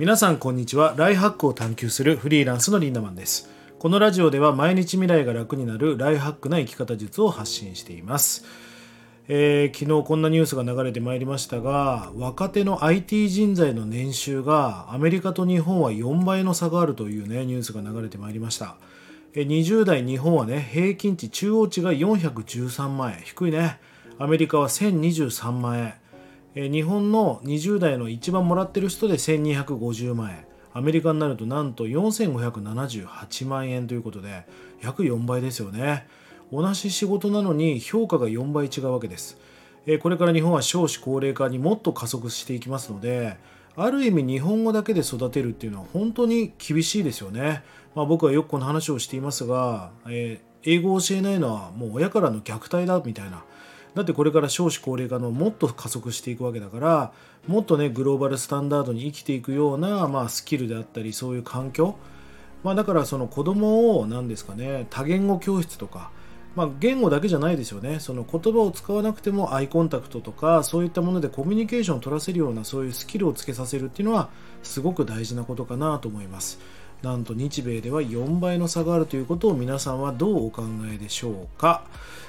皆さんこんにちは。ライハックを探求するフリーランスのリンダマンです。このラジオでは毎日未来が楽になるライハックな生き方術を発信しています。えー、昨日こんなニュースが流れてまいりましたが若手の IT 人材の年収がアメリカと日本は4倍の差があるというねニュースが流れてまいりました。20代日本はね平均値中央値が413万円。低いね。アメリカは1023万円。日本の20代の一番もらってる人で1250万円。アメリカになるとなんと4578万円ということで約4倍ですよね。同じ仕事なのに評価が4倍違うわけです。これから日本は少子高齢化にもっと加速していきますのである意味日本語だけで育てるっていうのは本当に厳しいですよね、まあ、僕はよくこの話をしていますが、えー、英語を教えないのはもう親からの虐待だみたいな。だってこれから少子高齢化のもっと加速していくわけだからもっとねグローバルスタンダードに生きていくような、まあ、スキルであったりそういう環境、まあ、だからその子供を何ですかね多言語教室とかまあ、言語だけじゃないですよね。その言葉を使わなくてもアイコンタクトとかそういったものでコミュニケーションを取らせるようなそういうスキルをつけさせるっていうのはすごく大事なことかなと思います。なんと日米では4倍の差があるということを皆さんはどうお考えでしょうか。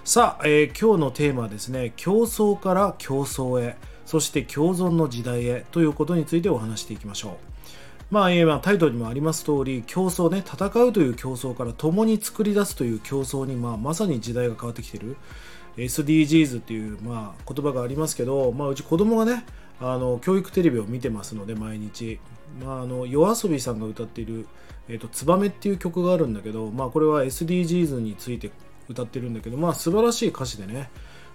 さあ、えー、今日のテーマはですね競争から競争へそして共存の時代へということについてお話していきましょう。まあ、えまあ、タイトルにもあります通り競争ね戦うという競争から共に作り出すという競争に、まあ、まさに時代が変わってきてる。SDGs っていう、まあ、言葉がありますけど、まあ、うち子供がねあの教育テレビを見てますので毎日、まあ、あの夜遊びさんが歌っている「えーと、ツバメ」っていう曲があるんだけど、まあ、これは SDGs について歌ってるんだけど、まあ、素晴らしい歌詞でね、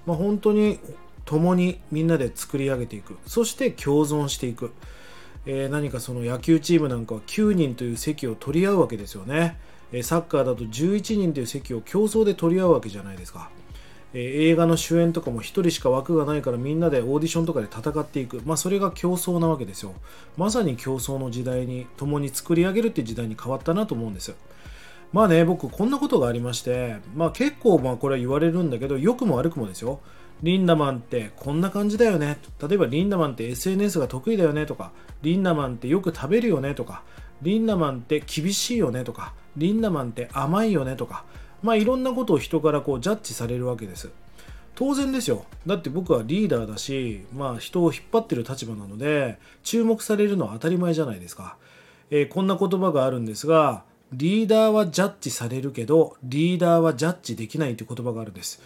まあ、本当に共にみんなで作り上げていく。そして共存していく。えー、何かその野球チームなんかは9人という席を取り合うわけですよね、サッカーだと11人という席を競争で取り合うわけじゃないですか、えー、映画の主演とかも1人しか枠がないからみんなでオーディションとかで戦っていく、まあ、それが競争なわけですよ。まさに競争の時代に共に作り上げるって時代に変わったなと思うんですよ。まあね僕こんなことがありましてまあ結構まあこれは言われるんだけど良くも悪くもですよ。リンダマンってこんな感じだよね。例えばリンダマンって SNS が得意だよねとかリンダマンってよく食べるよねとかリンダマンって厳しいよねとかリンダマンって甘いよねとかまあいろんなことを人からこうジャッジされるわけです。当然ですよ。だって僕はリーダーだしまあ人を引っ張ってる立場なので注目されるのは当たり前じゃないですか、えー、こんな言葉があるんですがリーダーはジャッジされるけどリーダーはジャッジできないという言葉があるんです。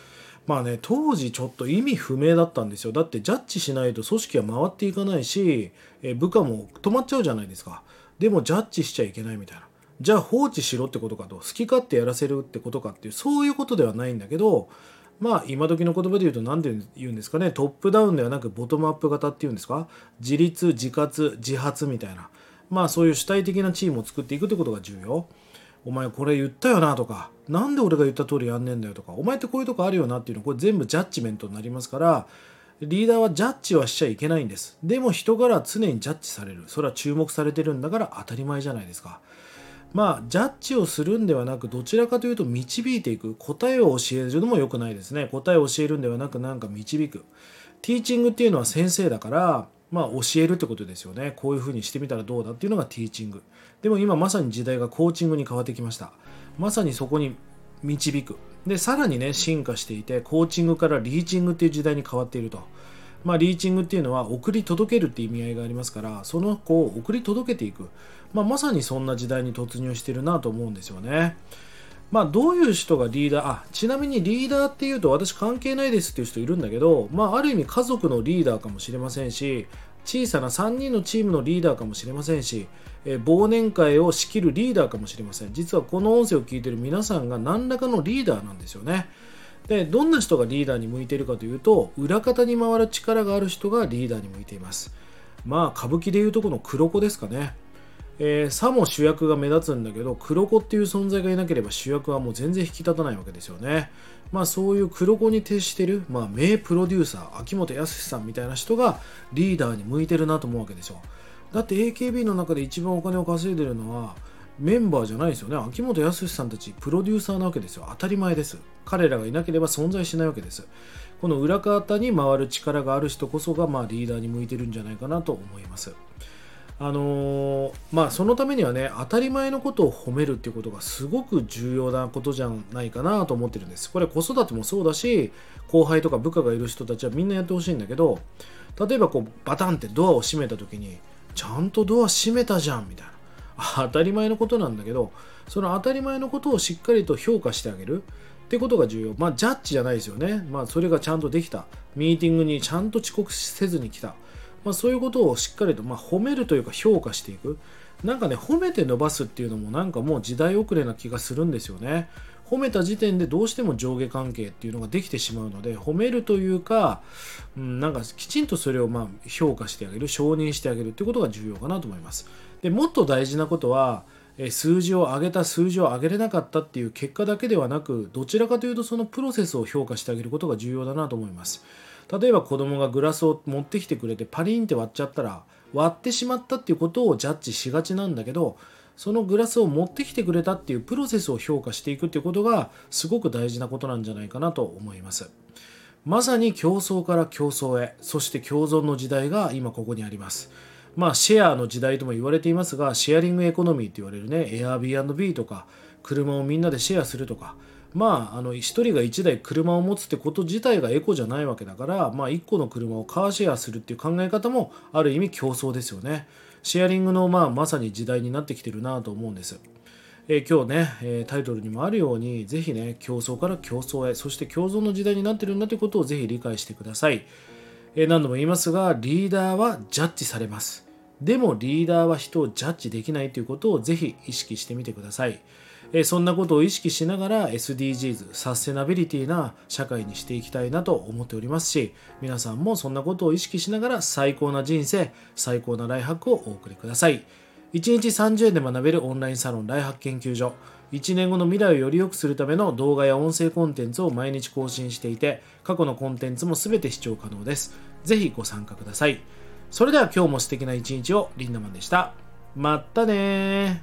まあね当時ちょっと意味不明だったんですよ。だってジャッジしないと組織は回っていかないし、え部下も止まっちゃうじゃないですか。でもジャッジしちゃいけないみたいな。じゃあ放置しろってことかと好き勝手やらせるってことかっていうそういうことではないんだけどまあ今時の言葉で言うと何て言うんですかねトップダウンではなくボトムアップ型っていうんですか？自立自活自発みたいなまあそういう主体的なチームを作っていくってことが重要。お前これ言ったよなとか、なんで俺が言った通りやんねえんだよとか、お前ってこういうとこあるよなっていうのこれ全部ジャッジメントになりますから、リーダーはジャッジはしちゃいけないんです。でも人から常にジャッジされる。それは注目されてるんだから当たり前じゃないですか。まあ、ジャッジをするんではなく、どちらかというと導いていく。答えを教えるのも良くないですね。答えを教えるんではなく、なんか導く。ティーチングっていうのは先生だから、まあ、教えるってことですよね。こういうふうにしてみたらどうだっていうのがティーチング。でも今まさに時代がコーチングに変わってきました。まさにそこに導く。で、さらにね、進化していて、コーチングからリーチングっていう時代に変わっていると。まあ、リーチングっていうのは送り届けるって意味合いがありますから、その子を送り届けていく。まあ、まさにそんな時代に突入してるなと思うんですよね。まあ、どういう人がリーダー、あ、ちなみにリーダーっていうと私関係ないですっていう人いるんだけど、まあ、ある意味家族のリーダーかもしれませんし、小さな3人のチームのリーダーかもしれませんし、え忘年会を仕切るリーダーかもしれません。実はこの音声を聞いている皆さんが何らかのリーダーなんですよね。で、どんな人がリーダーに向いているかというと、裏方に回る力がある人がリーダーに向いています。まあ、歌舞伎でいうとこの黒子ですかね。えー、さも主役が目立つんだけど黒子っていう存在がいなければ主役はもう全然引き立たないわけですよね。まあそういう黒子に徹してる、まあ、名プロデューサー秋元康さんみたいな人がリーダーに向いてるなと思うわけですよ。だって AKB の中で一番お金を稼いでるのはメンバーじゃないですよね。秋元康さんたちプロデューサーなわけですよ。当たり前です。彼らがいなければ存在しないわけです。この裏方に回る力がある人こそが、まあ、リーダーに向いてるんじゃないかなと思います。あのー、まあそのためにはね当たり前のことを褒めるっていうことがすごく重要なことじゃないかなと思ってるんですこれ子育てもそうだし後輩とか部下がいる人たちはみんなやってほしいんだけど例えばこうバタンってドアを閉めた時にちゃんとドア閉めたじゃんみたいな当たり前のことなんだけどその当たり前のことをしっかりと評価してあげる。ってことが重要。まあジャッジじゃないですよね。まあそれがちゃんとできた。ミーティングにちゃんと遅刻せずに来た。まあ、そういうことをしっかりと、まあ、褒めるというか評価していく。なんかね褒めて伸ばすっていうのもなんかもう時代遅れな気がするんですよね。褒めた時点でどうしても上下関係っていうのができてしまうので褒めるというか、うん、なんかきちんとそれをま評価してあげる承認してあげるっていうことが重要かなと思います。でもっと大事なことは数字を上げた数字を上げれなかったっていう結果だけではなくどちらかというとそのプロセスを評価してあげることが重要だなと思います。例えば子供がグラスを持ってきてくれてパリンって割っちゃったら割ってしまったっていうことをジャッジしがちなんだけどそのグラスを持ってきてくれたっていうプロセスを評価していくっていうことがすごく大事なことなんじゃないかなと思います。まさに競争から競争へそして共存の時代が今ここにあります。まあシェアの時代とも言われていますがシェアリングエコノミーって言われるね Airbnb とか車をみんなでシェアするとかまあ、あの1人が1台車を持つってこと自体がエコじゃないわけだから、まあ、1個の車をカーシェアするっていう考え方もある意味競争ですよね。シェアリングの、まあ、まさに時代になってきてるなと思うんです。えー、今日ね、え、タイトルにもあるように、ぜひね、競争から競争へ、そして共存の時代になってるんだということをぜひ理解してください。えー、何度も言いますが、リーダーはジャッジされます。でもリーダーは人をジャッジできないということをぜひ意識してみてください。そんなことを意識しながら SDGs サステナビリティな社会にしていきたいなと思っておりますし皆さんもそんなことを意識しながら最高な人生最高なライハックをお送りください。1日30円で学べるオンラインサロンライハック研究所。1年後の未来をより良くするための動画や音声コンテンツを毎日更新していて過去のコンテンツも全て視聴可能です。ぜひご参加ください。それでは今日も素敵な一日をリンダマンでした。まったね